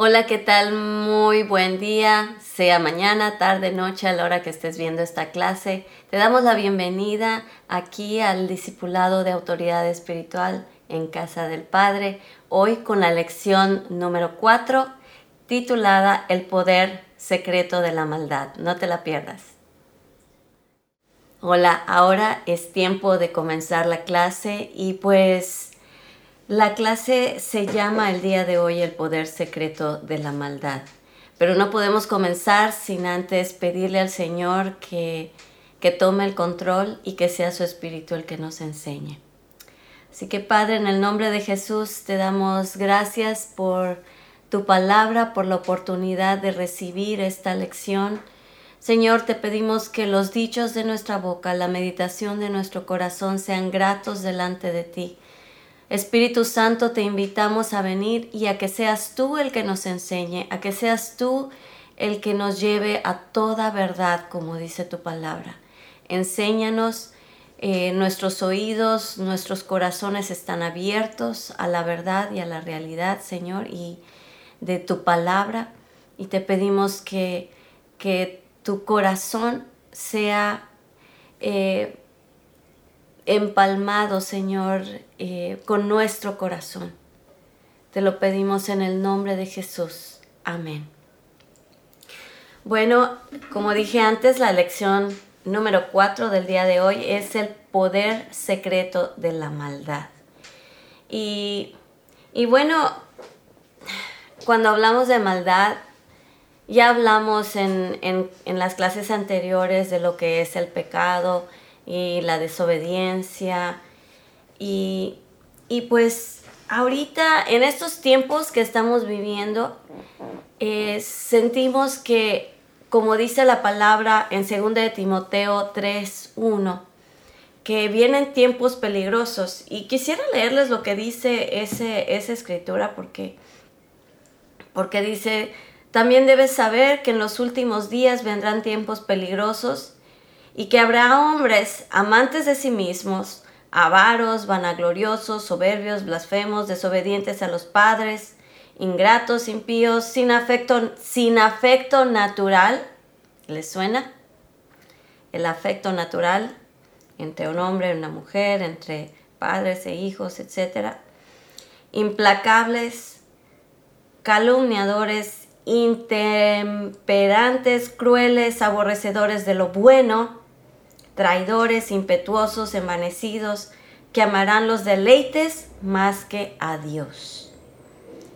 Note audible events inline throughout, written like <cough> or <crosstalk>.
Hola, ¿qué tal? Muy buen día, sea mañana, tarde, noche, a la hora que estés viendo esta clase. Te damos la bienvenida aquí al Discipulado de Autoridad Espiritual en Casa del Padre, hoy con la lección número 4, titulada El Poder Secreto de la Maldad. No te la pierdas. Hola, ahora es tiempo de comenzar la clase y pues la clase se llama el día de hoy el poder secreto de la maldad, pero no podemos comenzar sin antes pedirle al Señor que, que tome el control y que sea su Espíritu el que nos enseñe. Así que Padre, en el nombre de Jesús te damos gracias por tu palabra, por la oportunidad de recibir esta lección. Señor, te pedimos que los dichos de nuestra boca, la meditación de nuestro corazón sean gratos delante de ti Espíritu Santo, te invitamos a venir y a que seas tú el que nos enseñe, a que seas tú el que nos lleve a toda verdad, como dice tu palabra. Enséñanos, eh, nuestros oídos, nuestros corazones están abiertos a la verdad y a la realidad, Señor, y de tu palabra. Y te pedimos que, que tu corazón sea... Eh, empalmado, Señor, eh, con nuestro corazón. Te lo pedimos en el nombre de Jesús. Amén. Bueno, como dije antes, la lección número 4 del día de hoy es el poder secreto de la maldad. Y, bueno, cuando hablamos de maldad, ya hablamos en, en las clases anteriores de lo que es el pecado, y la desobediencia. Y, pues ahorita, en estos tiempos que estamos viviendo, eh, sentimos que, como dice la palabra en 2 de Timoteo 3.1, que vienen tiempos peligrosos. Y quisiera leerles lo que dice ese, esa escritura porque, porque dice, también debes saber que en los últimos días vendrán tiempos peligrosos y que habrá hombres amantes de sí mismos, avaros, vanagloriosos, soberbios, blasfemos, desobedientes a los padres, ingratos, impíos, sin afecto, sin afecto natural. ¿Les suena? El afecto natural entre un hombre y una mujer, entre padres e hijos, etc. Implacables, calumniadores, intemperantes, crueles, aborrecedores de lo bueno, traidores, impetuosos, envanecidos, que amarán los deleites más que a Dios,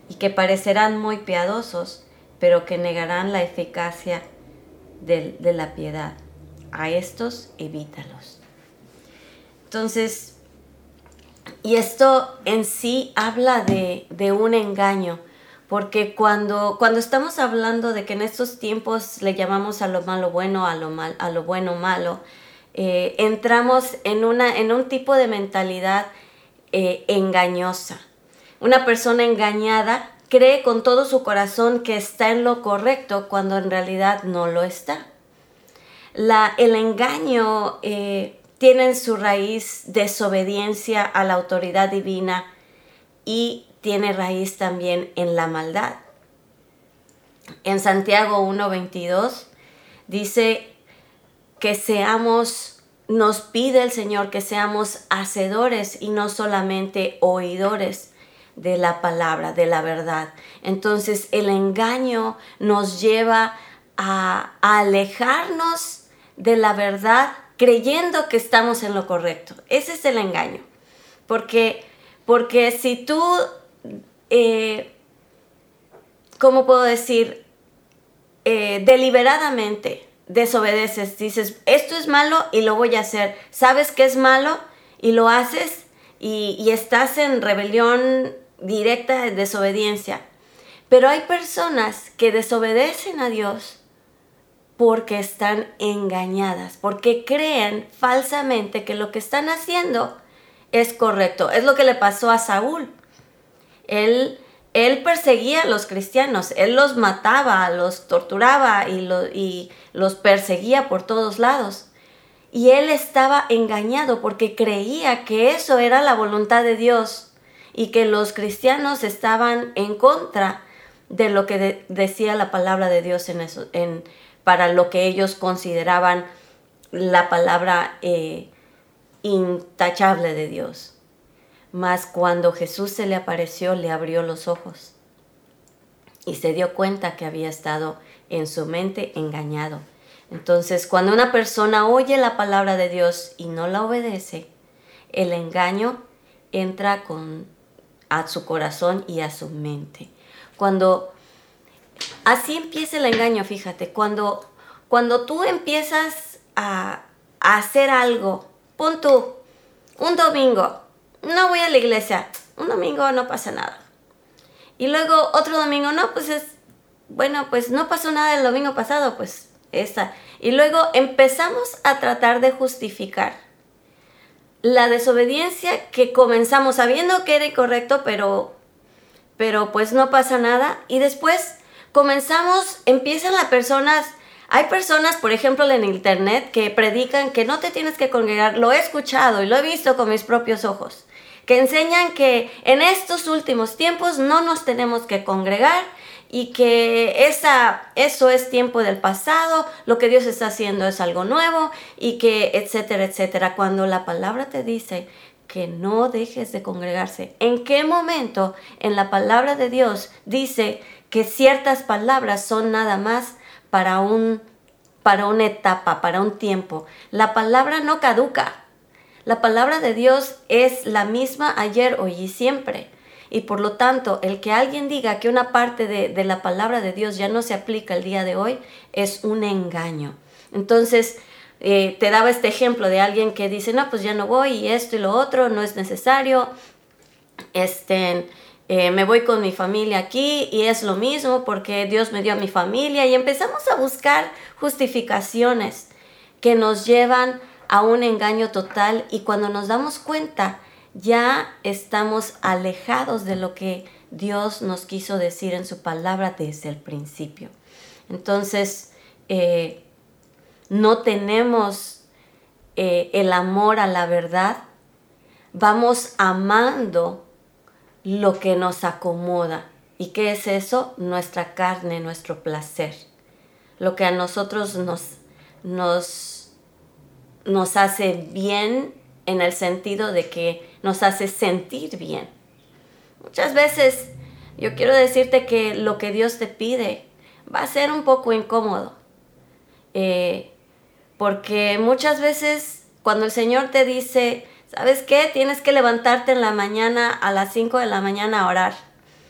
y que parecerán muy piadosos, pero que negarán la eficacia de, la piedad. A estos evítalos. Entonces, y esto en sí habla de, de un engaño, porque cuando, cuando estamos hablando de que en estos tiempos le llamamos a lo malo bueno, a lo, mal, a lo bueno malo, eh, entramos en, una, en un tipo de mentalidad eh, engañosa. Una persona engañada cree con todo su corazón que está en lo correcto cuando en realidad no lo está. La, el engaño eh, tiene en su raíz desobediencia a la autoridad divina y tiene raíz también en la maldad. En Santiago 1.22 dice que seamos, nos pide el Señor que seamos hacedores y no solamente oidores de la palabra, de la verdad. Entonces el engaño nos lleva a, alejarnos de la verdad creyendo que estamos en lo correcto. Ese es el engaño. Porque, porque si tú, eh, ¿cómo puedo decir? Eh, deliberadamente desobedeces, dices, esto es malo y lo voy a hacer, sabes que es malo y lo haces y, estás en rebelión directa de desobediencia. Pero hay personas que desobedecen a Dios porque están engañadas, porque creen falsamente que lo que están haciendo es correcto. Es lo que le pasó a Saúl. Él él perseguía a los cristianos, él los mataba, los torturaba y, los perseguía por todos lados. Y él estaba engañado porque creía que eso era la voluntad de Dios y que los cristianos estaban en contra de lo que decía la palabra de Dios en eso, en, para lo que ellos consideraban la palabra eh, intachable de Dios. Mas cuando Jesús se le apareció, le abrió los ojos y se dio cuenta que había estado en su mente engañado. Entonces, cuando una persona oye la palabra de Dios y no la obedece, el engaño entra con, a su corazón y a su mente. Cuando así empieza el engaño, fíjate, cuando, cuando tú empiezas a, hacer algo, pon tú, un domingo, no voy a la iglesia, un domingo no pasa nada. Y luego otro domingo, no, pues es, bueno, pues no pasó nada el domingo pasado, pues esa. Y luego empezamos a tratar de justificar la desobediencia que comenzamos sabiendo que era incorrecto, pero, pero pues no pasa nada. Y después comenzamos, empiezan las personas, hay personas, por ejemplo, en internet que predican que no te tienes que congregar, lo he escuchado y lo he visto con mis propios ojos, que enseñan que en estos últimos tiempos no nos tenemos que congregar y que esa, eso es tiempo del pasado, lo que Dios está haciendo es algo nuevo y que etcétera, etcétera. Cuando la palabra te dice que no dejes de congregarse, ¿en qué momento en la palabra de Dios dice que ciertas palabras son nada más para un para una etapa, para un tiempo? La palabra no caduca. La palabra de Dios es la misma ayer, hoy y siempre. Y por lo tanto, el que alguien diga que una parte de, la palabra de Dios ya no se aplica el día de hoy es un engaño. Entonces, eh, te daba este ejemplo de alguien que dice, no, pues ya no voy y esto y lo otro, no es necesario. Este, eh, me voy con mi familia aquí y es lo mismo porque Dios me dio a mi familia y empezamos a buscar justificaciones que nos llevan a un engaño total y cuando nos damos cuenta ya estamos alejados de lo que Dios nos quiso decir en su palabra desde el principio. Entonces, eh, no tenemos eh, el amor a la verdad, vamos amando lo que nos acomoda. ¿Y qué es eso? Nuestra carne, nuestro placer. Lo que a nosotros nos, nos, nos hace bien en el sentido de que nos hace sentir bien. Muchas veces yo quiero decirte que lo que Dios te pide va a ser un poco incómodo. Eh, porque muchas veces cuando el Señor te dice, ¿sabes qué? Tienes que levantarte en la mañana a las 5 de la mañana a orar.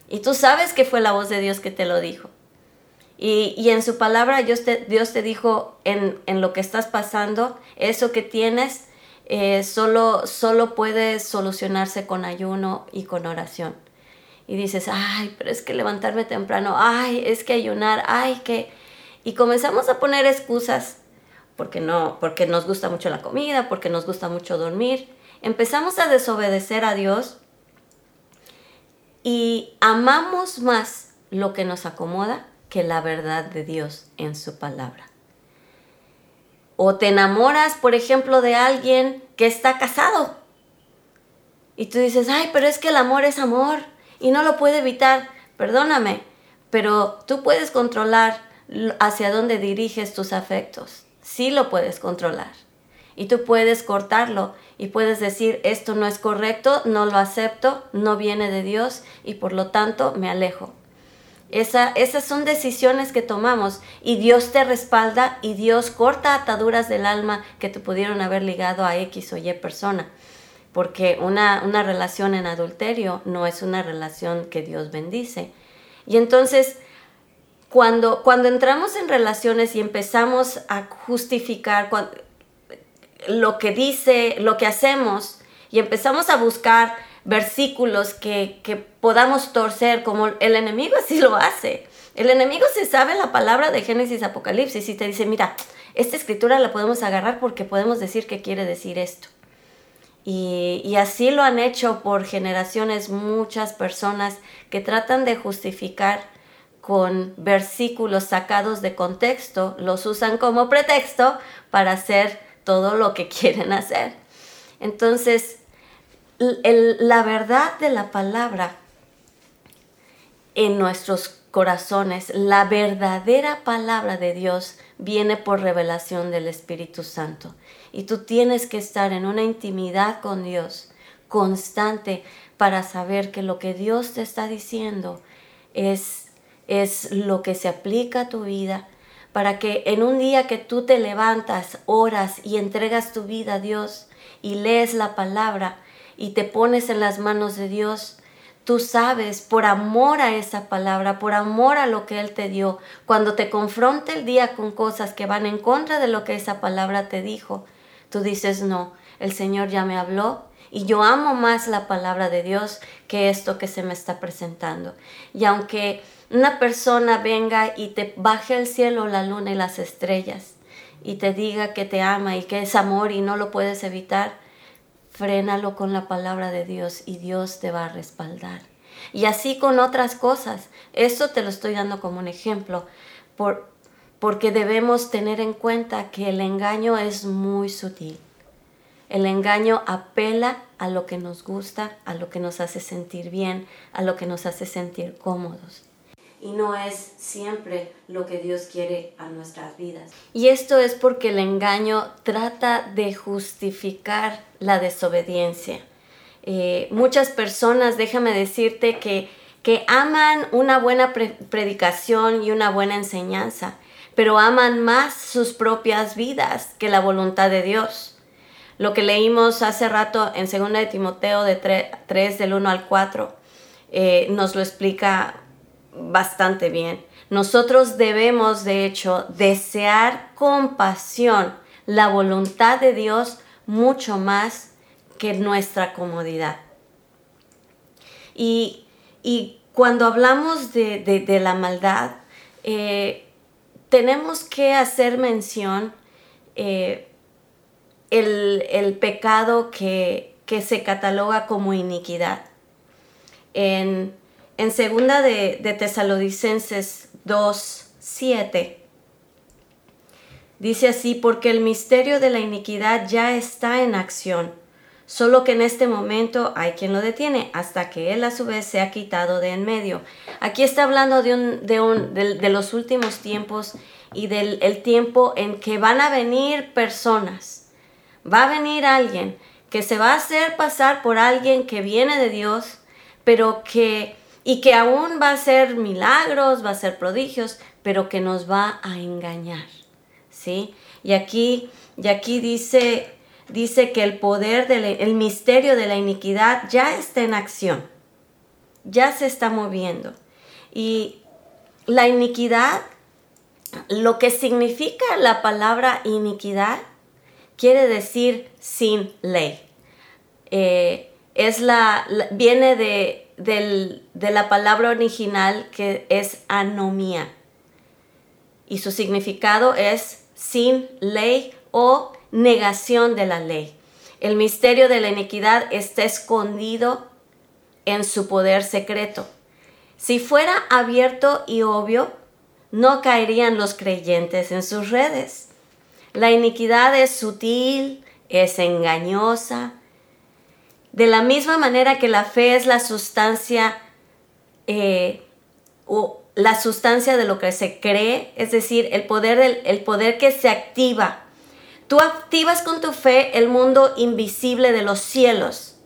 Y tú sabes que fue la voz de Dios que te lo dijo. Y, en su palabra Dios te, Dios te dijo en, en lo que estás pasando, eso que tienes, eh, solo, solo puede solucionarse con ayuno y con oración. Y dices, ay, pero es que levantarme temprano, ay, es que ayunar, ay, que... Y comenzamos a poner excusas porque no, porque nos gusta mucho la comida, porque nos gusta mucho dormir. Empezamos a desobedecer a Dios y amamos más lo que nos acomoda que la verdad de Dios en su palabra. O te enamoras, por ejemplo, de alguien que está casado. Y tú dices, ay, pero es que el amor es amor y no lo puede evitar. Perdóname, pero tú puedes controlar hacia dónde diriges tus afectos. Sí lo puedes controlar. Y tú puedes cortarlo y puedes decir, esto no es correcto, no lo acepto, no viene de Dios y por lo tanto me alejo esas son decisiones que tomamos y Dios te respalda y Dios corta ataduras del alma que te pudieron haber ligado a X o Y persona. Porque una, una relación en adulterio no es una relación que Dios bendice. Y entonces, cuando, cuando entramos en relaciones y empezamos a justificar lo que dice, lo que hacemos, y empezamos a buscar versículos que, podamos torcer, como el enemigo así lo hace. El enemigo se sabe la palabra de Génesis Apocalipsis y te dice, mira, esta escritura la podemos agarrar porque podemos decir que quiere decir esto. Y, y, así lo han hecho por generaciones muchas personas que tratan de justificar con versículos sacados de contexto, los usan como pretexto para hacer todo lo que <laughs> quieren hacer. Entonces, la verdad de la palabra en nuestros corazones, la verdadera palabra de Dios viene por revelación del Espíritu Santo. Y tú tienes que estar en una intimidad con Dios constante para saber que lo que Dios te está diciendo es, es lo que se aplica a tu vida, para que en un día que tú te levantas, oras y entregas tu vida a Dios y lees la palabra y te pones en las manos de Dios, tú sabes, por amor a esa palabra, por amor a lo que Él te dio, cuando te confronte el día con cosas que van en contra de lo que esa palabra te dijo, tú dices, no, el Señor ya me habló y yo amo más la palabra de Dios que esto que se me está presentando. Y aunque una persona venga y te baje el cielo, la luna y las estrellas y te diga que te ama y que es amor y no lo puedes evitar, frénalo con la palabra de Dios y Dios te va a respaldar. Y así con otras cosas. Esto te lo estoy dando como un ejemplo, por, porque debemos tener en cuenta que el engaño es muy sutil. El engaño apela a lo que nos gusta, a lo que nos hace sentir bien, a lo que nos hace sentir cómodos y no es siempre lo que Dios quiere a nuestras vidas. Y esto es porque el engaño trata de justificar la desobediencia. Eh, muchas personas, déjame decirte, que, que aman una buena predicación y una buena enseñanza, pero aman más sus propias vidas que la voluntad de Dios. Lo que leímos hace rato en 2 de Timoteo de 3, del 1 al 4 eh, nos lo explica bastante bien. Nosotros debemos, de hecho, desear con pasión la voluntad de Dios mucho más que nuestra comodidad. Y, cuando hablamos de, la maldad, eh, tenemos que hacer mención eh, el, pecado que, que se cataloga como iniquidad. En en segunda de, de Tesalonicenses 2, 7, dice así, porque el misterio de la iniquidad ya está en acción, solo que en este momento hay quien lo detiene, hasta que él a su vez se ha quitado de en medio. Aquí está hablando de, de, los últimos tiempos y del el tiempo en que van a venir personas. Va a venir alguien que se va a hacer pasar por alguien que viene de Dios, pero que y que aún va a ser milagros, va a ser prodigios, pero que nos va a engañar, ¿sí? Y aquí, y aquí dice, dice que el poder, del, el misterio de la iniquidad ya está en acción, ya se está moviendo. Y la iniquidad, lo que significa la palabra iniquidad, quiere decir sin ley. Eh, es la, viene de de la palabra original que es anomía. Y su significado es sin ley o negación de la ley. El misterio de la iniquidad está escondido en su poder secreto. Si fuera abierto y obvio, no caerían los creyentes en sus redes. La iniquidad es sutil, es engañosa, de la misma manera que la fe es la sustancia, eh, o la sustancia de lo que se cree, es decir, el poder, el poder que se activa. Tú activas con tu fe el mundo invisible de los cielos,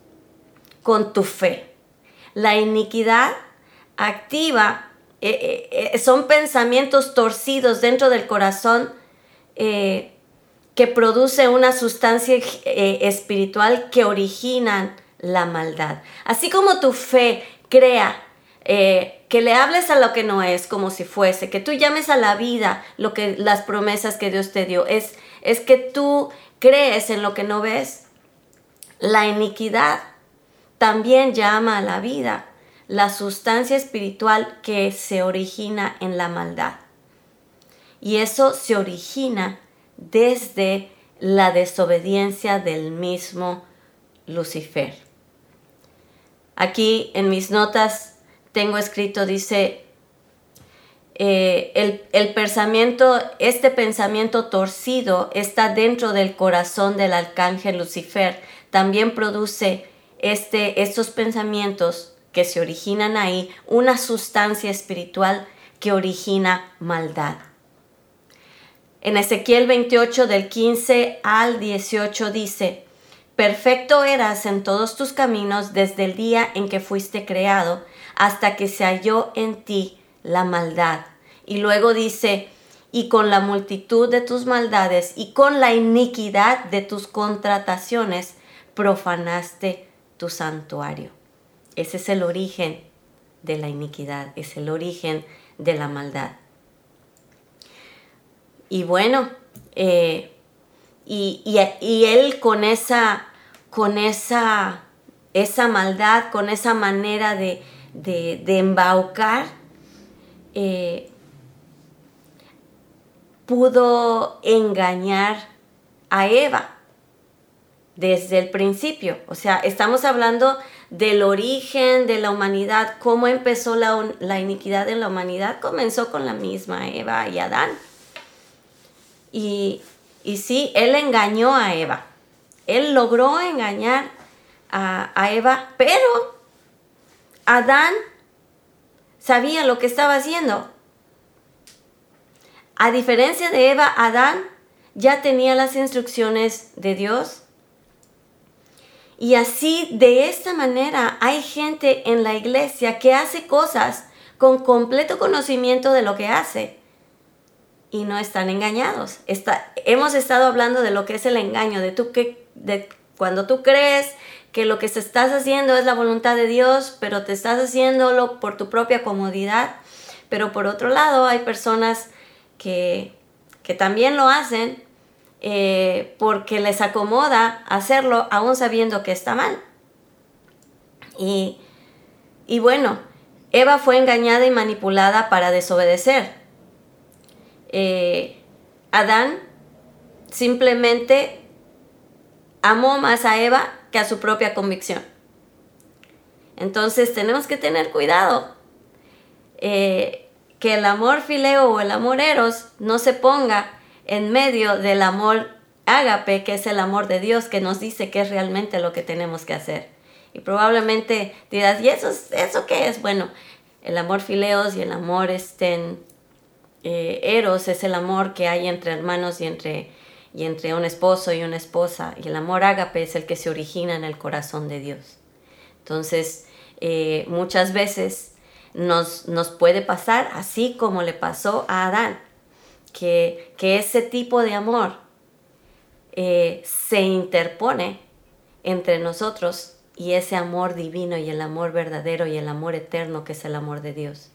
con tu fe. La iniquidad activa, eh, eh, son pensamientos torcidos dentro del corazón que produce una sustancia eh, espiritual que originan la maldad. Así como tu fe crea eh, que le hables a lo que no es como si fuese, que tú llames a la vida lo que las promesas que Dios te dio, es, es que tú crees en lo que no ves. La iniquidad también llama a la vida la sustancia espiritual que se origina en la maldad. Y eso se origina desde la desobediencia del mismo Lucifer. Aquí en mis notas tengo escrito, dice, eh, el, pensamiento, este pensamiento torcido está dentro del corazón del arcángel Lucifer. También produce este, estos pensamientos que se originan ahí, una sustancia espiritual que origina maldad. En Ezequiel 28 del 15 al 18 dice, Perfecto eras en todos tus caminos desde el día en que fuiste creado hasta que se halló en ti la maldad. Y luego dice, y con la multitud de tus maldades y con la iniquidad de tus contrataciones profanaste tu santuario. Ese es el origen de la iniquidad, es el origen de la maldad. Y bueno, eh, y, él con esa, con esa, esa maldad, con esa manera de, de, embaucar, eh, pudo engañar a Eva desde el principio. O sea, estamos hablando del origen de la humanidad, cómo empezó la, iniquidad en la humanidad, comenzó con la misma Eva y Adán. Y, sí, él engañó a Eva. Él logró engañar a Eva, pero Adán sabía lo que estaba haciendo. A diferencia de Eva, Adán ya tenía las instrucciones de Dios y así, de esta manera, hay gente en la iglesia que hace cosas con completo conocimiento de lo que hace y no están engañados. hemos estado hablando de lo que es el engaño, de, tú que, de cuando tú crees que lo que se estás haciendo es la voluntad de Dios, pero te estás haciéndolo por tu propia comodidad. Pero por otro lado, hay personas que, que también lo hacen eh, porque les acomoda hacerlo aún sabiendo que está mal. Y, bueno, Eva fue engañada y manipulada para desobedecer. Eh, Adán simplemente amó más a Eva que a su propia convicción. Entonces tenemos que tener cuidado eh, que el amor fileo o el amor eros no se ponga en medio del amor ágape, que es el amor de Dios, que nos dice qué es realmente lo que tenemos que hacer. Y probablemente dirás, ¿y eso, eso qué es? Bueno, el amor fileos y el amor estén, eh, eros es el amor que hay entre hermanos y entre, y entre un esposo y una esposa. Y el amor ágape es el que se origina en el corazón de Dios. Entonces, eh, muchas veces nos, nos puede pasar así como le pasó a Adán que, ese tipo de amor eh, se interpone entre nosotros y ese amor divino y el amor verdadero y el amor eterno que es el amor de Dios.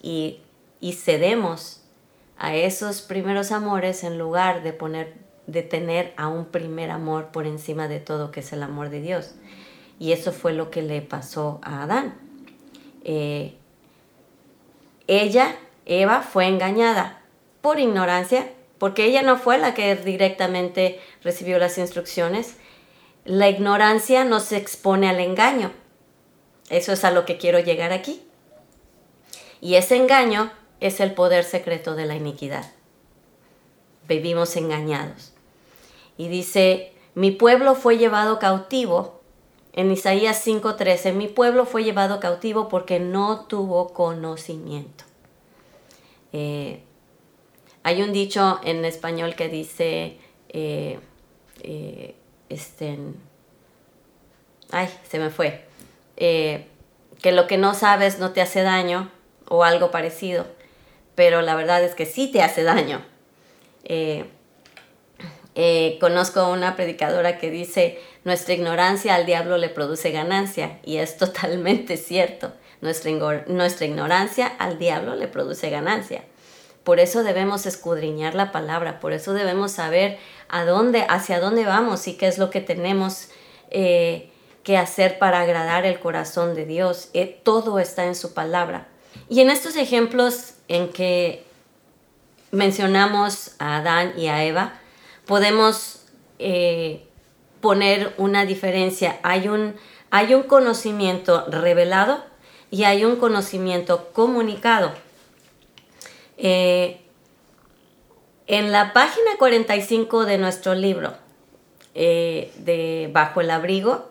Y, y cedemos a esos primeros amores en lugar de poner de tener a un primer amor por encima de todo que es el amor de Dios. Y eso fue lo que le pasó a Adán. Eh, ella, Eva, fue engañada por ignorancia, porque ella no fue la que directamente recibió las instrucciones. La ignorancia nos expone al engaño. Eso es a lo que quiero llegar aquí. Y ese engaño es el poder secreto de la iniquidad. Vivimos engañados. Y dice, mi pueblo fue llevado cautivo. En Isaías 5:13, mi pueblo fue llevado cautivo porque no tuvo conocimiento. Eh, hay un dicho en español que dice, eh, eh, este, ay, se me fue, que lo que no sabes no te hace daño o algo parecido, pero la verdad es que sí te hace daño. conozco una predicadora que dice, nuestra ignorancia al diablo le produce ganancia, y es <laughs> totalmente cierto. Nuestra, nuestra ignorancia al diablo le produce ganancia. Por eso debemos escudriñar la palabra, por eso debemos saber a dónde, hacia dónde vamos y qué es lo que tenemos eh, que hacer para agradar el corazón de Dios. Eh, todo está en su palabra. Y en estos ejemplos en que mencionamos a Adán y a Eva, podemos eh, poner una diferencia. Hay un, hay un conocimiento revelado y hay un conocimiento comunicado. Eh, en la página 45 de nuestro libro, eh, de Bajo el Abrigo,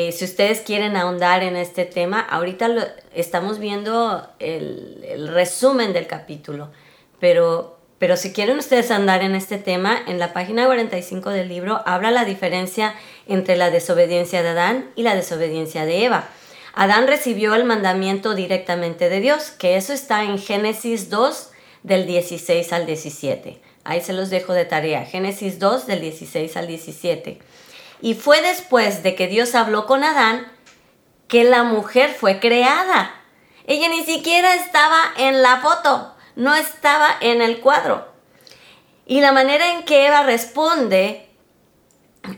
Eh, si ustedes quieren ahondar en este tema, ahorita estamos viendo el, el resumen del capítulo, pero pero si quieren ustedes andar en este tema, en la página 45 del libro habla la diferencia entre la desobediencia de Adán y la desobediencia de Eva. Adán recibió el mandamiento directamente de Dios, que eso está en Génesis 2 del 16 al 17. Ahí se los dejo de tarea. Génesis 2 del 16 al 17. Y fue después de que Dios habló con Adán que la mujer fue creada. Ella ni siquiera estaba en la foto no estaba en el cuadro. Y la manera en que Eva responde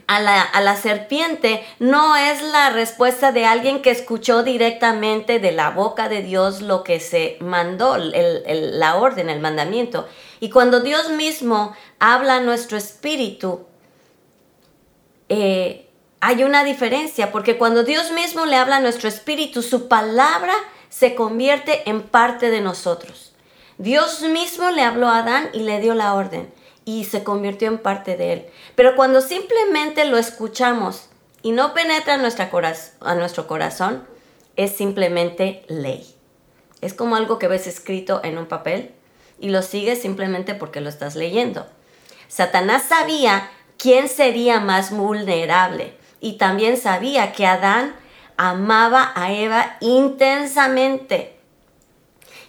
a la, serpiente no es la respuesta de alguien que escuchó directamente de la boca de Dios lo que se mandó, la orden, el mandamiento. Y cuando Dios mismo habla a nuestro espíritu, eh, hay una diferencia, porque cuando Dios mismo le habla a nuestro espíritu, su palabra se convierte en parte de nosotros. Dios mismo le habló a Adán y le dio la orden y se convirtió en parte de él. Pero cuando simplemente lo escuchamos y no penetra nuestra a nuestro corazón, es simplemente ley. Es como algo que ves escrito en un papel y lo sigues simplemente porque lo estás leyendo. Satanás sabía quién sería más vulnerable y también sabía que Adán amaba a Eva intensamente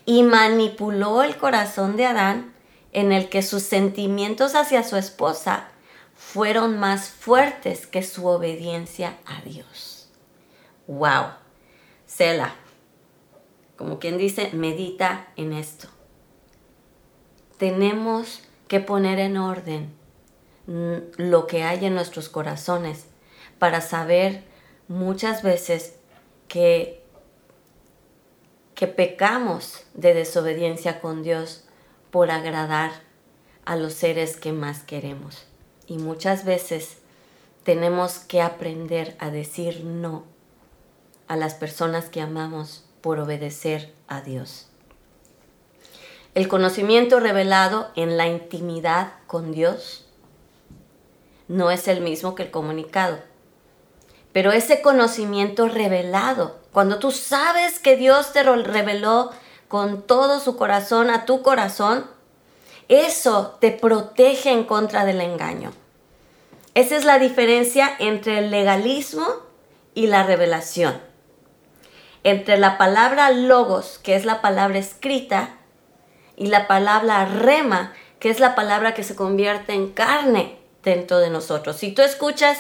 y manipuló el corazón de Adán en el que sus sentimientos hacia su esposa fueron más fuertes que su obediencia a Dios. ¡Wow! Sela, como quien dice, medita en esto. Tenemos que poner en orden lo que hay en nuestros corazones para saber muchas veces que que pecamos de desobediencia con Dios por agradar a los seres que más queremos. Y muchas veces tenemos que aprender a decir no a las personas que amamos por obedecer a Dios. El conocimiento revelado en la intimidad con Dios no es el mismo que el comunicado. Pero ese conocimiento revelado cuando tú sabes que Dios te reveló con todo su corazón a tu corazón, eso te protege en contra del engaño. Esa es la diferencia entre el legalismo y la revelación. Entre la palabra logos, que es la palabra escrita, y la palabra rema, que es la palabra que se convierte en carne dentro de nosotros. Si tú escuchas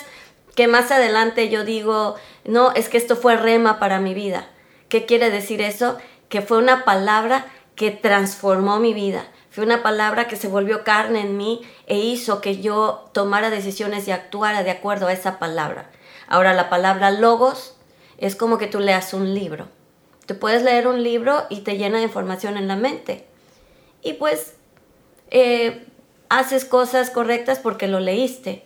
que más adelante yo digo, no, es que esto fue rema para mi vida. ¿Qué quiere decir eso? Que fue una palabra que transformó mi vida. Fue una palabra que se volvió carne en mí e hizo que yo tomara decisiones y actuara de acuerdo a esa palabra. Ahora, la palabra logos es como que tú leas un libro. Tú puedes leer un libro y te llena de información en la mente. Y pues eh, haces cosas correctas porque lo leíste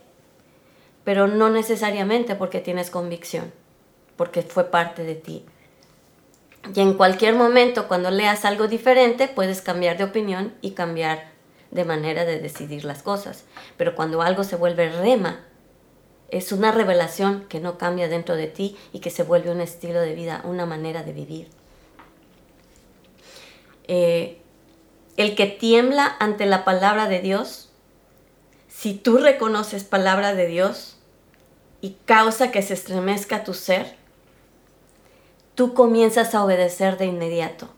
pero no necesariamente porque tienes convicción, porque fue parte de ti. Y en cualquier momento, cuando leas algo diferente, puedes cambiar de opinión y cambiar de manera de decidir las cosas. Pero cuando algo se vuelve rema, es una revelación que no cambia dentro de ti y que se vuelve un estilo de vida, una manera de vivir. Eh, el que tiembla ante la palabra de Dios, si tú reconoces palabra de Dios, y causa que se estremezca tu ser, tú comienzas a obedecer de inmediato.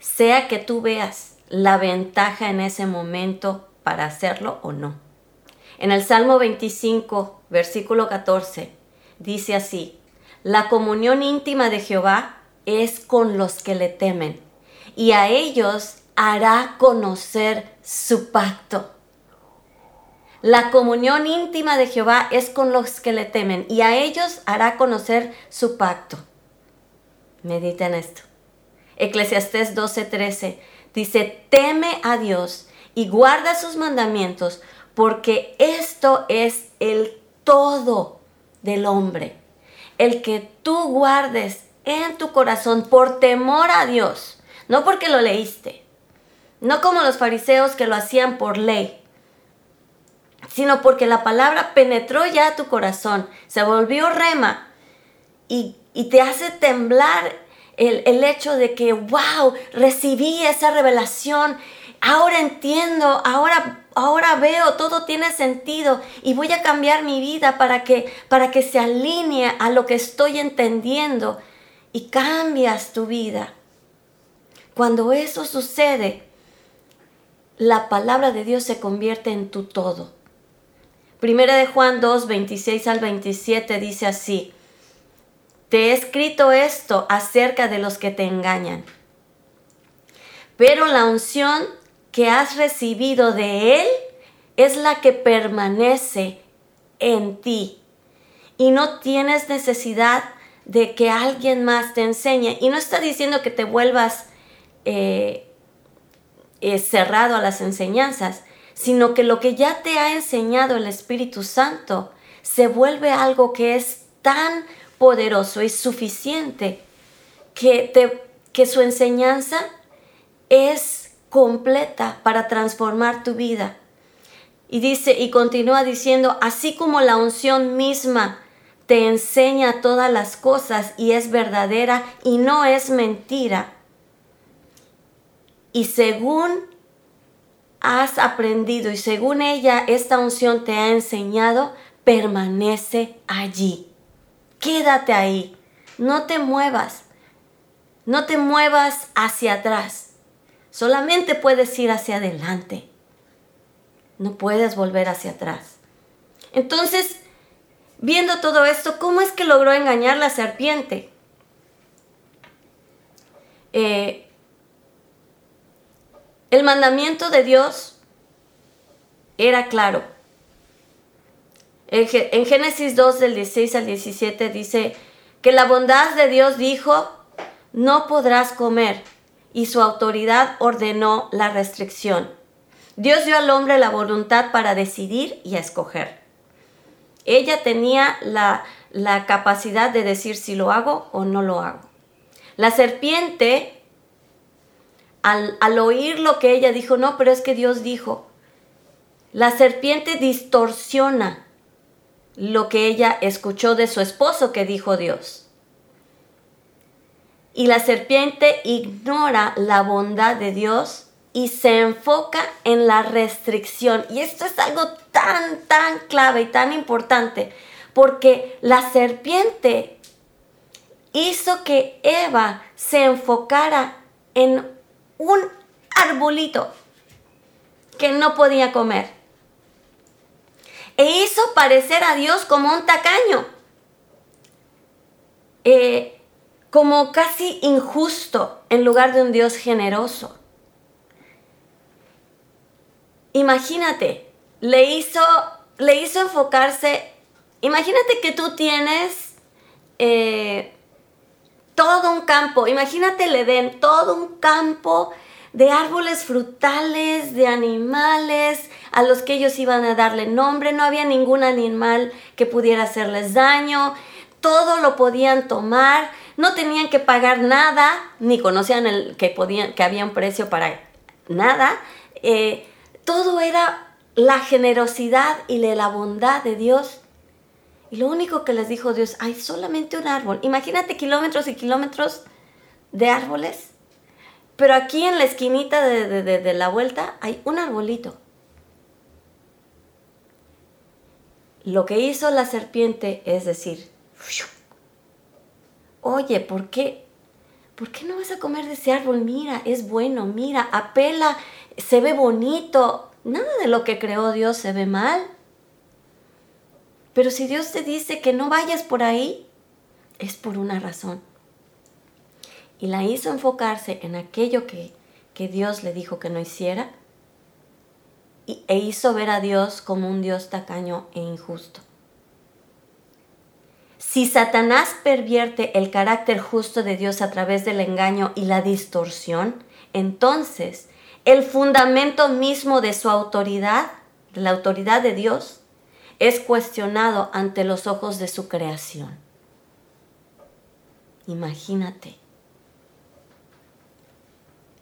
Sea que tú veas la ventaja en ese momento para hacerlo o no. En el Salmo 25, versículo 14, dice así, la comunión íntima de Jehová es con los que le temen, y a ellos hará conocer su pacto. La comunión íntima de Jehová es con los que le temen y a ellos hará conocer su pacto. Medita en esto. Eclesiastés 12:13 dice, teme a Dios y guarda sus mandamientos porque esto es el todo del hombre. El que tú guardes en tu corazón por temor a Dios, no porque lo leíste, no como los fariseos que lo hacían por ley, sino porque la palabra penetró ya tu corazón, se volvió rema y, te hace temblar el, el hecho de que, wow, recibí esa revelación, ahora entiendo, ahora ahora veo, todo tiene sentido y voy a cambiar mi vida para que, para que se alinee a lo que estoy entendiendo y cambias tu vida. Cuando eso sucede, la palabra de Dios se convierte en tu todo. Primera de Juan 2, 26 al 27 dice así, te he escrito esto acerca de los que te engañan, pero la unción que has recibido de Él es la que permanece en ti. Y no tienes necesidad de que alguien más te enseñe. Y no está diciendo que te vuelvas eh, eh, cerrado a las enseñanzas, sino que lo que ya te ha enseñado el Espíritu Santo se vuelve algo que es tan poderoso y suficiente que, te, que su enseñanza es completa para transformar tu vida. Y dice y continúa diciendo, así como la unción misma te enseña todas las cosas y es verdadera y no es mentira. Y según has aprendido y según ella esta unción te ha enseñado, permanece allí. Quédate ahí. No te muevas. No te muevas hacia atrás. Solamente puedes ir hacia adelante. No puedes volver hacia atrás. Entonces, viendo todo esto, ¿cómo es que logró engañar la serpiente? Eh, el mandamiento de Dios era claro. En Génesis 2 del 16 al 17 dice que la bondad de Dios dijo, no podrás comer y su autoridad ordenó la restricción. Dios dio al hombre la voluntad para decidir y escoger. Ella tenía la, capacidad de decir si lo hago o no lo hago. La serpiente, al, al oír lo que ella dijo, no, pero es que Dios dijo, la serpiente distorsiona lo que ella escuchó de su esposo que dijo Dios y la serpiente ignora la bondad de Dios y se enfoca en la restricción. Y esto es algo tan, tan clave y tan importante, porque la serpiente hizo que Eva se enfocara en un arbolito que no podía comer. E hizo parecer a Dios como un tacaño. Eh, como casi injusto en lugar de un Dios generoso. Imagínate, le hizo, le hizo enfocarse, imagínate que tú tienes eh, todo un campo, imagínate le den todo un campo de árboles frutales, de animales a los que ellos iban a darle nombre, no había ningún animal que pudiera hacerles daño, todo lo podían tomar, no tenían que pagar nada, ni conocían el, que, podían, que había un precio para nada. Eh, todo era la generosidad y la bondad de Dios. Lo único que les dijo Dios, hay solamente un árbol. Imagínate kilómetros y kilómetros de árboles. Pero aquí en la esquinita de, de la vuelta hay un arbolito. Lo que hizo la serpiente es decir, oye, ¿por qué? ¿Por qué no vas a comer de ese árbol? Mira, es bueno, mira, apela, se ve bonito. Nada de lo que creó Dios se ve mal. Pero si Dios te dice que no vayas por ahí, es por una razón. Y la hizo enfocarse en aquello que, que Dios le dijo que no hiciera e hizo ver a Dios como un Dios tacaño e injusto. Si Satanás pervierte el carácter justo de Dios a través del engaño y la distorsión, entonces el fundamento mismo de su autoridad, de la autoridad de Dios, es cuestionado ante los ojos de su creación. Imagínate.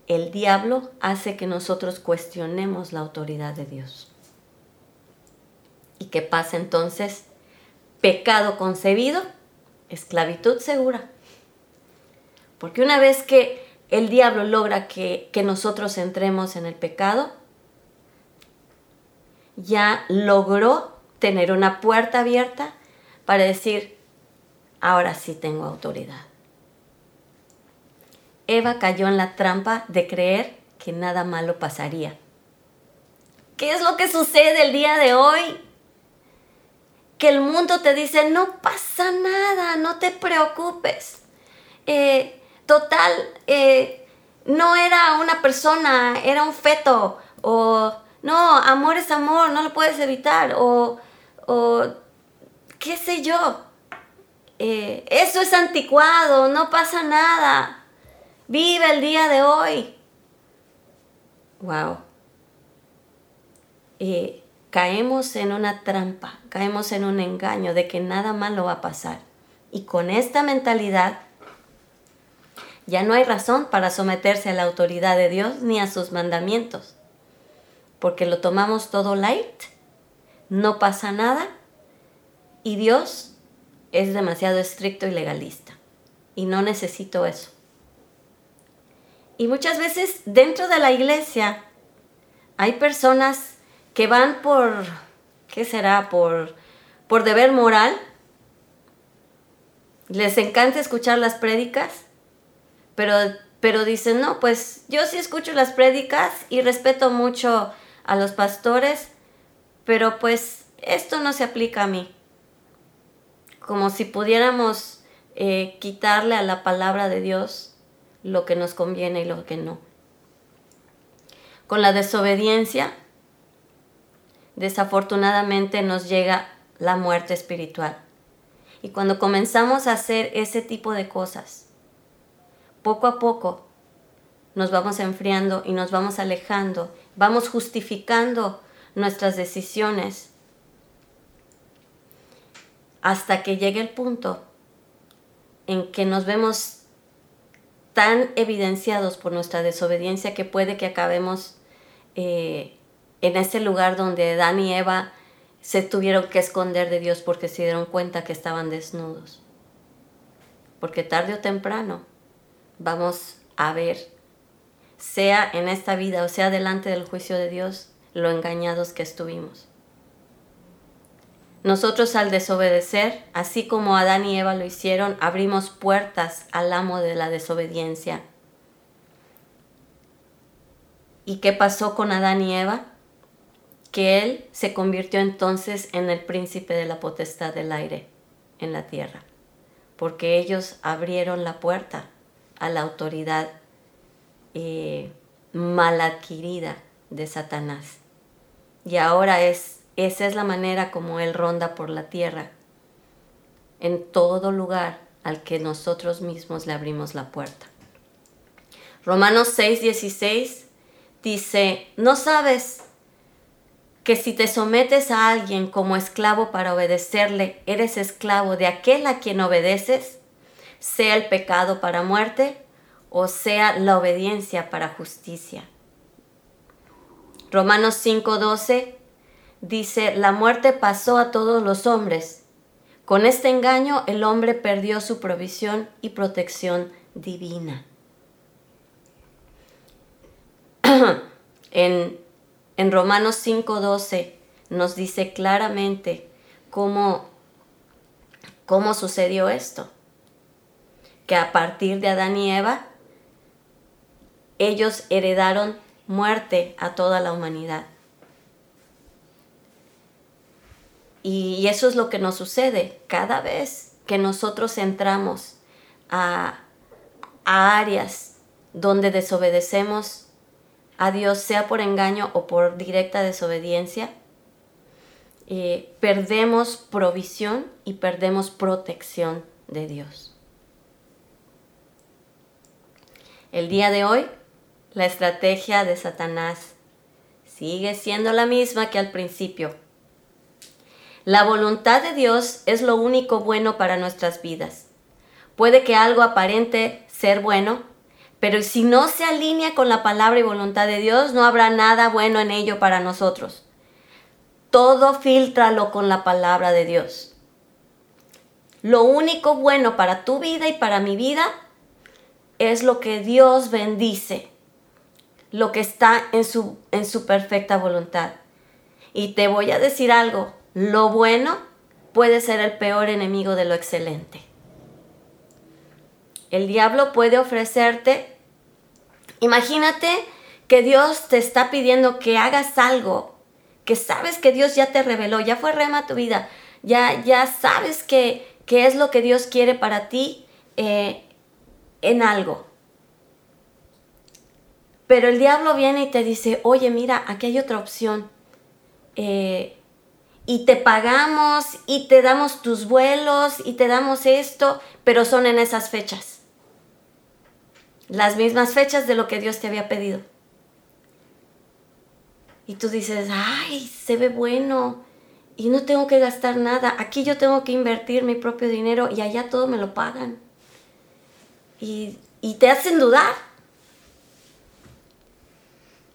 El diablo hace que nosotros cuestionemos la autoridad de Dios. qué pasa entonces? Pecado concebido, esclavitud segura. Porque una vez que el diablo logra que, que nosotros entremos en el pecado, ya logró tener una puerta abierta para decir, ahora sí tengo autoridad. Eva cayó en la trampa de creer que nada malo pasaría. ¿Qué es lo que sucede el día de hoy? Que el mundo te dice, no pasa nada, no te preocupes. Eh, total, eh, no era una persona, era un feto. O no, amor es amor, no lo puedes evitar. O, o qué sé yo. Eh, eso es anticuado, no pasa nada. Vive el día de hoy. Wow. Caemos en una trampa, caemos en un engaño de que nada malo va a pasar. Y con esta mentalidad ya no hay razón para someterse a la autoridad de Dios ni a sus mandamientos. Porque lo tomamos todo light, no pasa nada y Dios es demasiado estricto y legalista. Y no necesito eso. Y muchas veces dentro de la iglesia hay personas que van por, ¿qué será? Por, por deber moral. Les encanta escuchar las prédicas, pero, pero dicen, no, pues yo sí escucho las prédicas y respeto mucho a los pastores, pero pues esto no se aplica a mí. Como si pudiéramos eh, quitarle a la palabra de Dios lo que nos conviene y lo que no. Con la desobediencia, desafortunadamente nos llega la muerte espiritual. Y cuando comenzamos a hacer ese tipo de cosas, poco a poco nos vamos enfriando y nos vamos alejando, vamos justificando nuestras decisiones hasta que llegue el punto en que nos vemos tan evidenciados por nuestra desobediencia que puede que acabemos eh, en ese lugar donde Dan y Eva se tuvieron que esconder de Dios porque se dieron cuenta que estaban desnudos. Porque tarde o temprano vamos a ver, sea en esta vida o sea delante del juicio de Dios, lo engañados que estuvimos. Nosotros al desobedecer, así como Adán y Eva lo hicieron, abrimos puertas al amo de la desobediencia. ¿Y qué pasó con Adán y Eva? Que él se convirtió entonces en el príncipe de la potestad del aire en la tierra, porque ellos abrieron la puerta a la autoridad eh, mal adquirida de Satanás. Y ahora es esa es la manera como Él ronda por la tierra, en todo lugar al que nosotros mismos le abrimos la puerta. Romanos 6:16 dice, ¿no sabes que si te sometes a alguien como esclavo para obedecerle, eres esclavo de aquel a quien obedeces, sea el pecado para muerte o sea la obediencia para justicia? Romanos 5:12 dice, la muerte pasó a todos los hombres. Con este engaño el hombre perdió su provisión y protección divina. en, en Romanos 5:12 nos dice claramente cómo, cómo sucedió esto. Que a partir de Adán y Eva, ellos heredaron muerte a toda la humanidad. Y eso es lo que nos sucede cada vez que nosotros entramos a, áreas donde desobedecemos a Dios, sea por engaño o por directa desobediencia, eh, perdemos provisión y perdemos protección de Dios. El día de hoy, la estrategia de Satanás sigue siendo la misma que al principio la voluntad de Dios es lo único bueno para nuestras vidas. Puede que algo aparente ser bueno, pero si no se alinea con la palabra y voluntad de Dios, no habrá nada bueno en ello para nosotros. Todo filtralo con la palabra de Dios. Lo único bueno para tu vida y para mi vida es lo que Dios bendice, lo que está en su, en su perfecta voluntad. Y te voy a decir algo, lo bueno puede ser el peor enemigo de lo excelente. El diablo puede ofrecerte, imagínate que Dios te está pidiendo que hagas algo, que sabes que Dios ya te reveló, ya fue rema tu vida, ya, ya sabes que, es lo que Dios quiere para ti eh, en algo. Pero el diablo viene y te dice, oye, mira, aquí hay otra opción. Eh, y te pagamos y te damos tus vuelos y te damos esto, pero son en esas fechas. Las mismas fechas de lo que Dios te había pedido. Y tú dices, ay, se ve bueno y no tengo que gastar nada. Aquí yo tengo que invertir mi propio dinero y allá todo me lo pagan. Y, y te hacen dudar.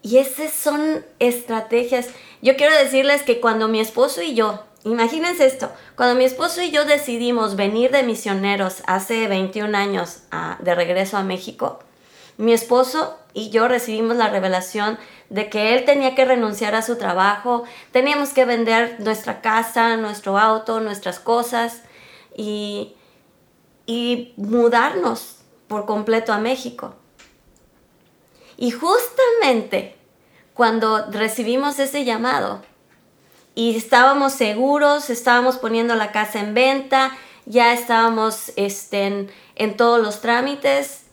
Y esas son estrategias. Yo quiero decirles que cuando mi esposo y yo, imagínense esto, cuando mi esposo y yo decidimos venir de misioneros hace 21 años de regreso a México, mi esposo y yo recibimos la revelación de que él tenía que renunciar a su trabajo, teníamos que vender nuestra casa, nuestro auto, nuestras cosas y, y mudarnos por completo a México. Y justamente cuando recibimos ese llamado y estábamos seguros, estábamos poniendo la casa en venta, ya estábamos este, en, todos los trámites,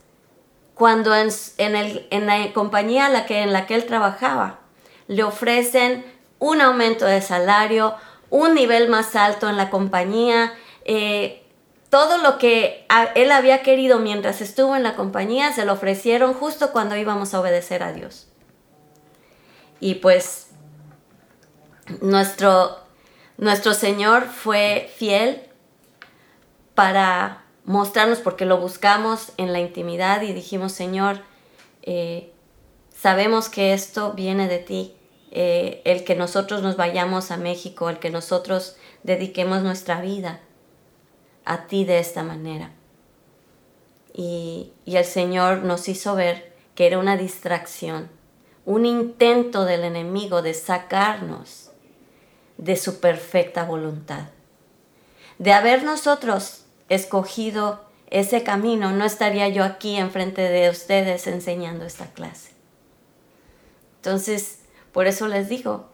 cuando en, la compañía la, que, en la que él trabajaba le ofrecen un aumento de salario, un nivel más alto en la compañía, eh, todo lo que él había querido mientras estuvo en la compañía se lo ofrecieron justo cuando íbamos a obedecer a Dios. Y pues nuestro, nuestro Señor fue fiel para mostrarnos porque lo buscamos en la intimidad y dijimos, Señor, eh, sabemos que esto viene de ti, eh, el que nosotros nos vayamos a México, el que nosotros dediquemos nuestra vida a ti de esta manera. Y, el Señor nos hizo ver que era una distracción, un intento del enemigo de sacarnos de su perfecta voluntad. De haber nosotros escogido ese camino, no estaría yo aquí enfrente de ustedes enseñando esta clase. Entonces, por eso les digo,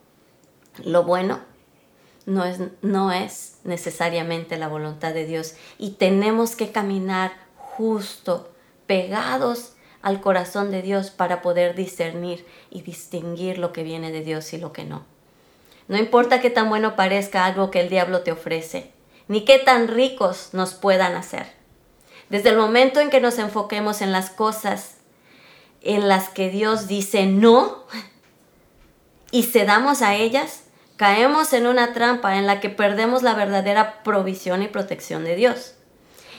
lo bueno no es, no es necesariamente la voluntad de Dios y tenemos que caminar justo, pegados al corazón de Dios para poder discernir y distinguir lo que viene de Dios y lo que no. No importa qué tan bueno parezca algo que el diablo te ofrece, ni qué tan ricos nos puedan hacer. Desde el momento en que nos enfoquemos en las cosas en las que Dios dice no y cedamos a ellas, caemos en una trampa en la que perdemos la verdadera provisión y protección de Dios.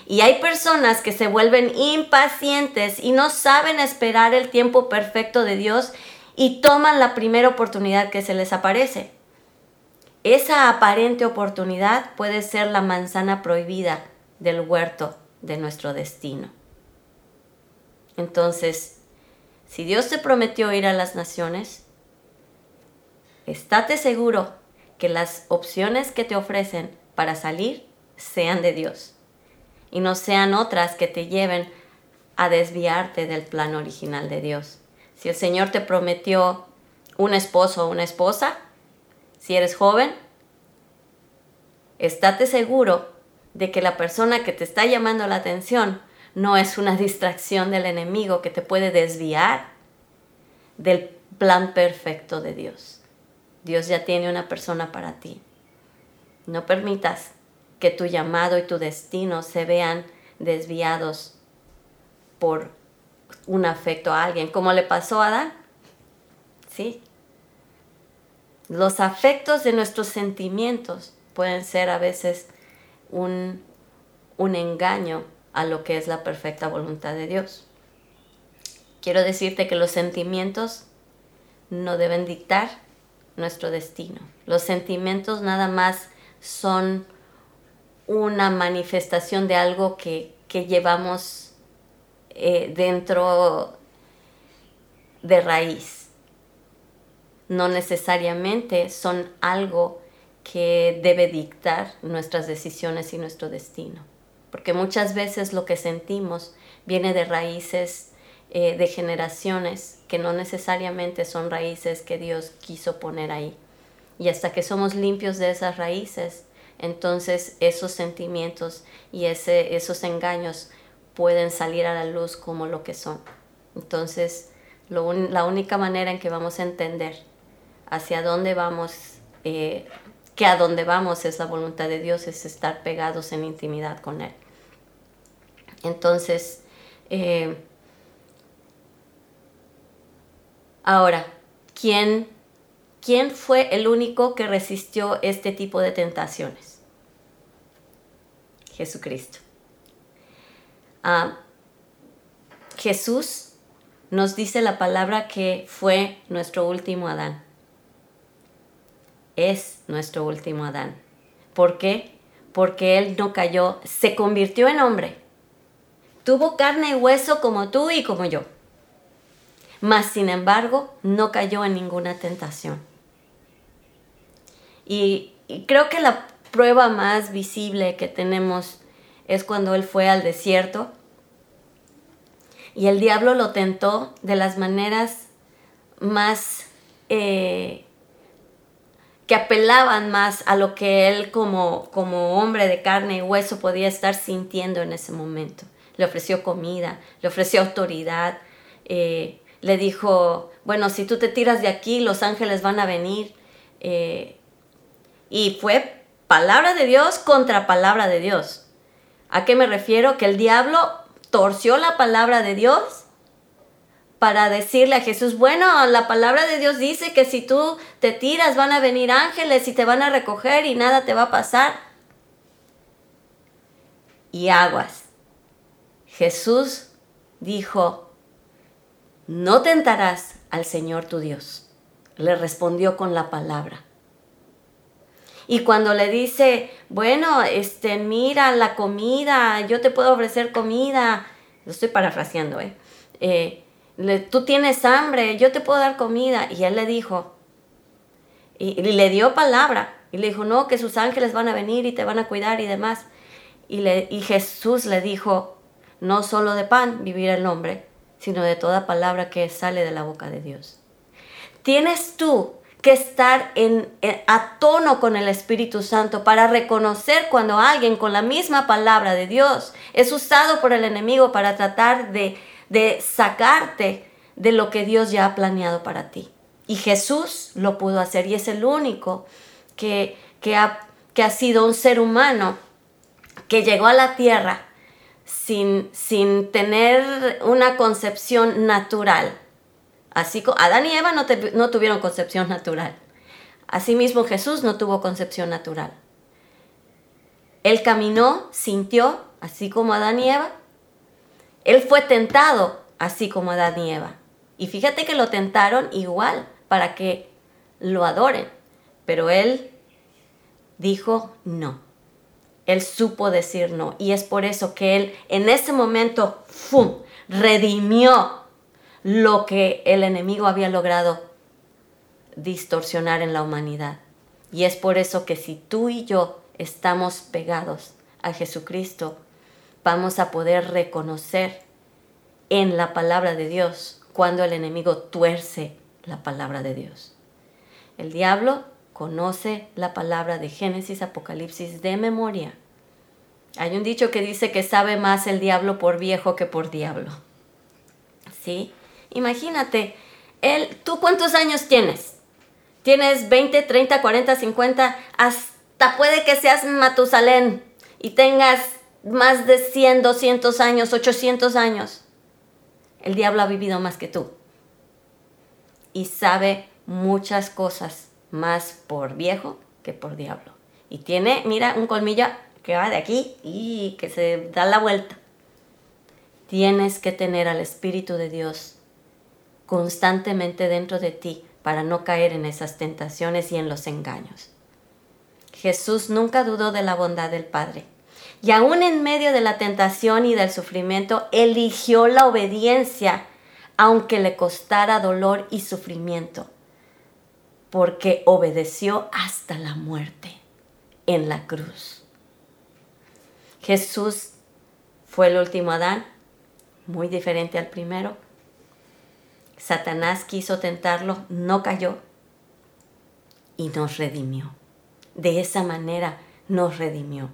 Y hay personas que se vuelven impacientes y no saben esperar el tiempo perfecto de Dios y toman la primera oportunidad que se les aparece. Esa aparente oportunidad puede ser la manzana prohibida del huerto de nuestro destino. Entonces, si Dios te prometió ir a las naciones, estate seguro que las opciones que te ofrecen para salir sean de Dios y no sean otras que te lleven a desviarte del plan original de Dios. Si el Señor te prometió un esposo o una esposa, si eres joven, estate seguro de que la persona que te está llamando la atención no es una <laughs> distracción del enemigo que te puede desviar del plan perfecto de Dios. Dios ya tiene una persona para ti. No permitas que tu llamado y tu destino se vean desviados por un afecto a alguien, como le pasó a Adán. ¿Sí? Los afectos de nuestros sentimientos pueden ser a veces un, un engaño a lo que es la perfecta voluntad de Dios. Quiero decirte que los sentimientos no deben dictar nuestro destino. Los sentimientos nada más son una manifestación de algo que, llevamos eh, dentro de raíz. No necesariamente son algo que debe dictar nuestras decisiones y nuestro destino. Porque muchas veces lo que sentimos viene de raíces eh, de generaciones que no necesariamente son raíces que Dios quiso poner ahí. Y hasta que somos limpios de esas raíces, entonces esos sentimientos y ese, esos engaños pueden salir a la luz como lo que son. Entonces, la única manera en que vamos a entender hacia dónde vamos, eh, que a dónde vamos es la voluntad de Dios, es estar pegados en intimidad con Él. Entonces, eh, Ahora, ¿quién, ¿quién fue el único que resistió este tipo de tentaciones? Jesucristo. Ah, Jesús nos dice la palabra que fue nuestro último Adán. Es nuestro último Adán. ¿Por qué? Porque Él no cayó, se convirtió en hombre. Tuvo carne y hueso como tú y como yo mas sin embargo no cayó en ninguna tentación. Y, creo que la prueba más visible que tenemos es cuando él fue al desierto y el diablo lo tentó de las maneras más eh, que apelaban más a lo que él como, como hombre de carne y hueso podía estar sintiendo en ese momento. Le ofreció comida, le ofreció autoridad, eh, le dijo, bueno, si tú te tiras de aquí, los ángeles van a venir. Eh, y fue palabra de Dios contra palabra de Dios. ¿A qué me refiero? Que el diablo torció la palabra de Dios para decirle a Jesús, bueno, la palabra de Dios dice que si tú te tiras van a venir ángeles y te van a recoger y nada te va a pasar. Y aguas. Jesús dijo, no tentarás al Señor tu Dios. Le respondió con la palabra. Y cuando le dice, bueno, este, mira la comida, yo te puedo ofrecer comida, lo estoy parafraseando, ¿eh? eh tú tienes hambre, yo te puedo dar comida. Y él le dijo, y, le dio palabra, y le dijo, no, que sus ángeles van a venir y te van a cuidar y demás. Y, le, y Jesús le dijo, no solo de pan vivirá el hombre, sino de toda palabra que sale de la boca de Dios. Tienes tú que estar en, a tono con el Espíritu Santo para reconocer cuando alguien con la misma palabra de Dios es usado por el enemigo para tratar de, de sacarte de lo que Dios ya ha planeado para ti. Y Jesús lo pudo hacer y es el único que, que, ha, que ha sido un ser humano que llegó a la tierra sin, sin tener una concepción natural. Así Adán y Eva no, no tuvieron concepción natural. Asimismo Jesús no tuvo concepción natural. Él caminó, sintió, así como Adán y Eva. Él fue tentado, así como Adán y Eva. Y fíjate que lo tentaron igual para que lo adoren. Pero él dijo no. Él supo decir no. Y es por eso que Él en ese momento, ¡fum!, redimió lo que el enemigo había logrado distorsionar en la humanidad. Y es por eso que si tú y yo estamos pegados a Jesucristo, vamos a poder reconocer en la palabra de Dios cuando el enemigo tuerce la palabra de Dios. El diablo conoce la palabra de Génesis, Apocalipsis de memoria. Hay un dicho que dice que sabe más el diablo por viejo que por diablo. ¿Sí? Imagínate, él, ¿tú cuántos años tienes? ¿Tienes 20, 30, 40, 50? Hasta puede que seas Matusalén y tengas más de 100, 200 años, 800 años. El diablo ha vivido más que tú. Y sabe muchas cosas más por viejo que por diablo. Y tiene, mira, un colmillo que va de aquí y que se da la vuelta. Tienes que tener al Espíritu de Dios constantemente dentro de ti para no caer en esas tentaciones y en los engaños. Jesús nunca dudó de la bondad del Padre. Y aún en medio de la tentación y del sufrimiento, eligió la obediencia, aunque le costara dolor y sufrimiento, porque obedeció hasta la muerte en la cruz. Jesús fue el último Adán, muy diferente al primero. Satanás quiso tentarlo, no cayó y nos redimió. De esa manera nos redimió.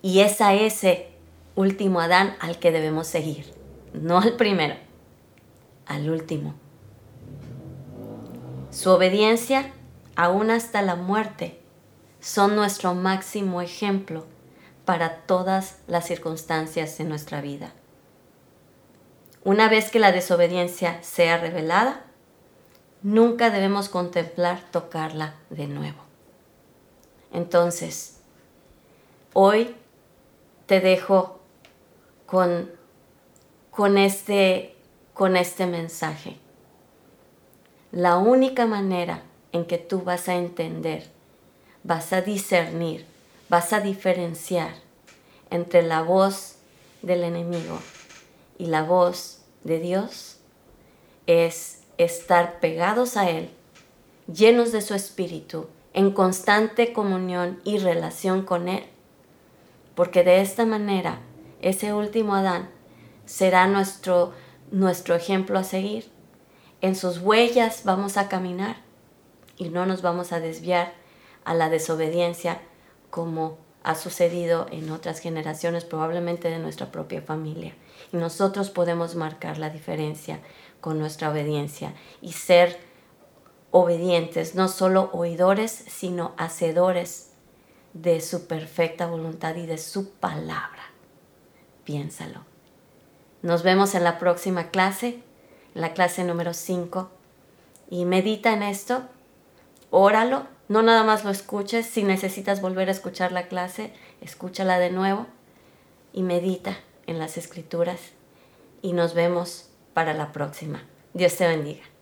Y es a ese último Adán al que debemos seguir, no al primero, al último. Su obediencia, aún hasta la muerte, son nuestro máximo ejemplo para todas las circunstancias de nuestra vida. Una vez que la desobediencia sea revelada, nunca debemos contemplar tocarla de nuevo. Entonces, hoy te dejo con, con, este, con este mensaje. La única manera en que tú vas a entender, vas a discernir, vas a diferenciar entre la voz del enemigo y la voz de Dios es estar pegados a Él, llenos de su espíritu en constante comunión y relación con Él, porque de esta manera ese último Adán será nuestro, nuestro ejemplo a seguir. En sus huellas vamos a caminar y no nos vamos a desviar a la desobediencia como ha sucedido en otras generaciones, probablemente de nuestra propia familia. Y nosotros podemos marcar la diferencia con nuestra obediencia y ser obedientes, no solo oidores, sino hacedores de su perfecta voluntad y de su palabra. Piénsalo. Nos vemos en la próxima clase, la clase número 5, y medita en esto, óralo, no nada más lo escuches, si necesitas volver a escuchar la clase, escúchala de nuevo y medita en las escrituras y nos vemos para la próxima. Dios te bendiga.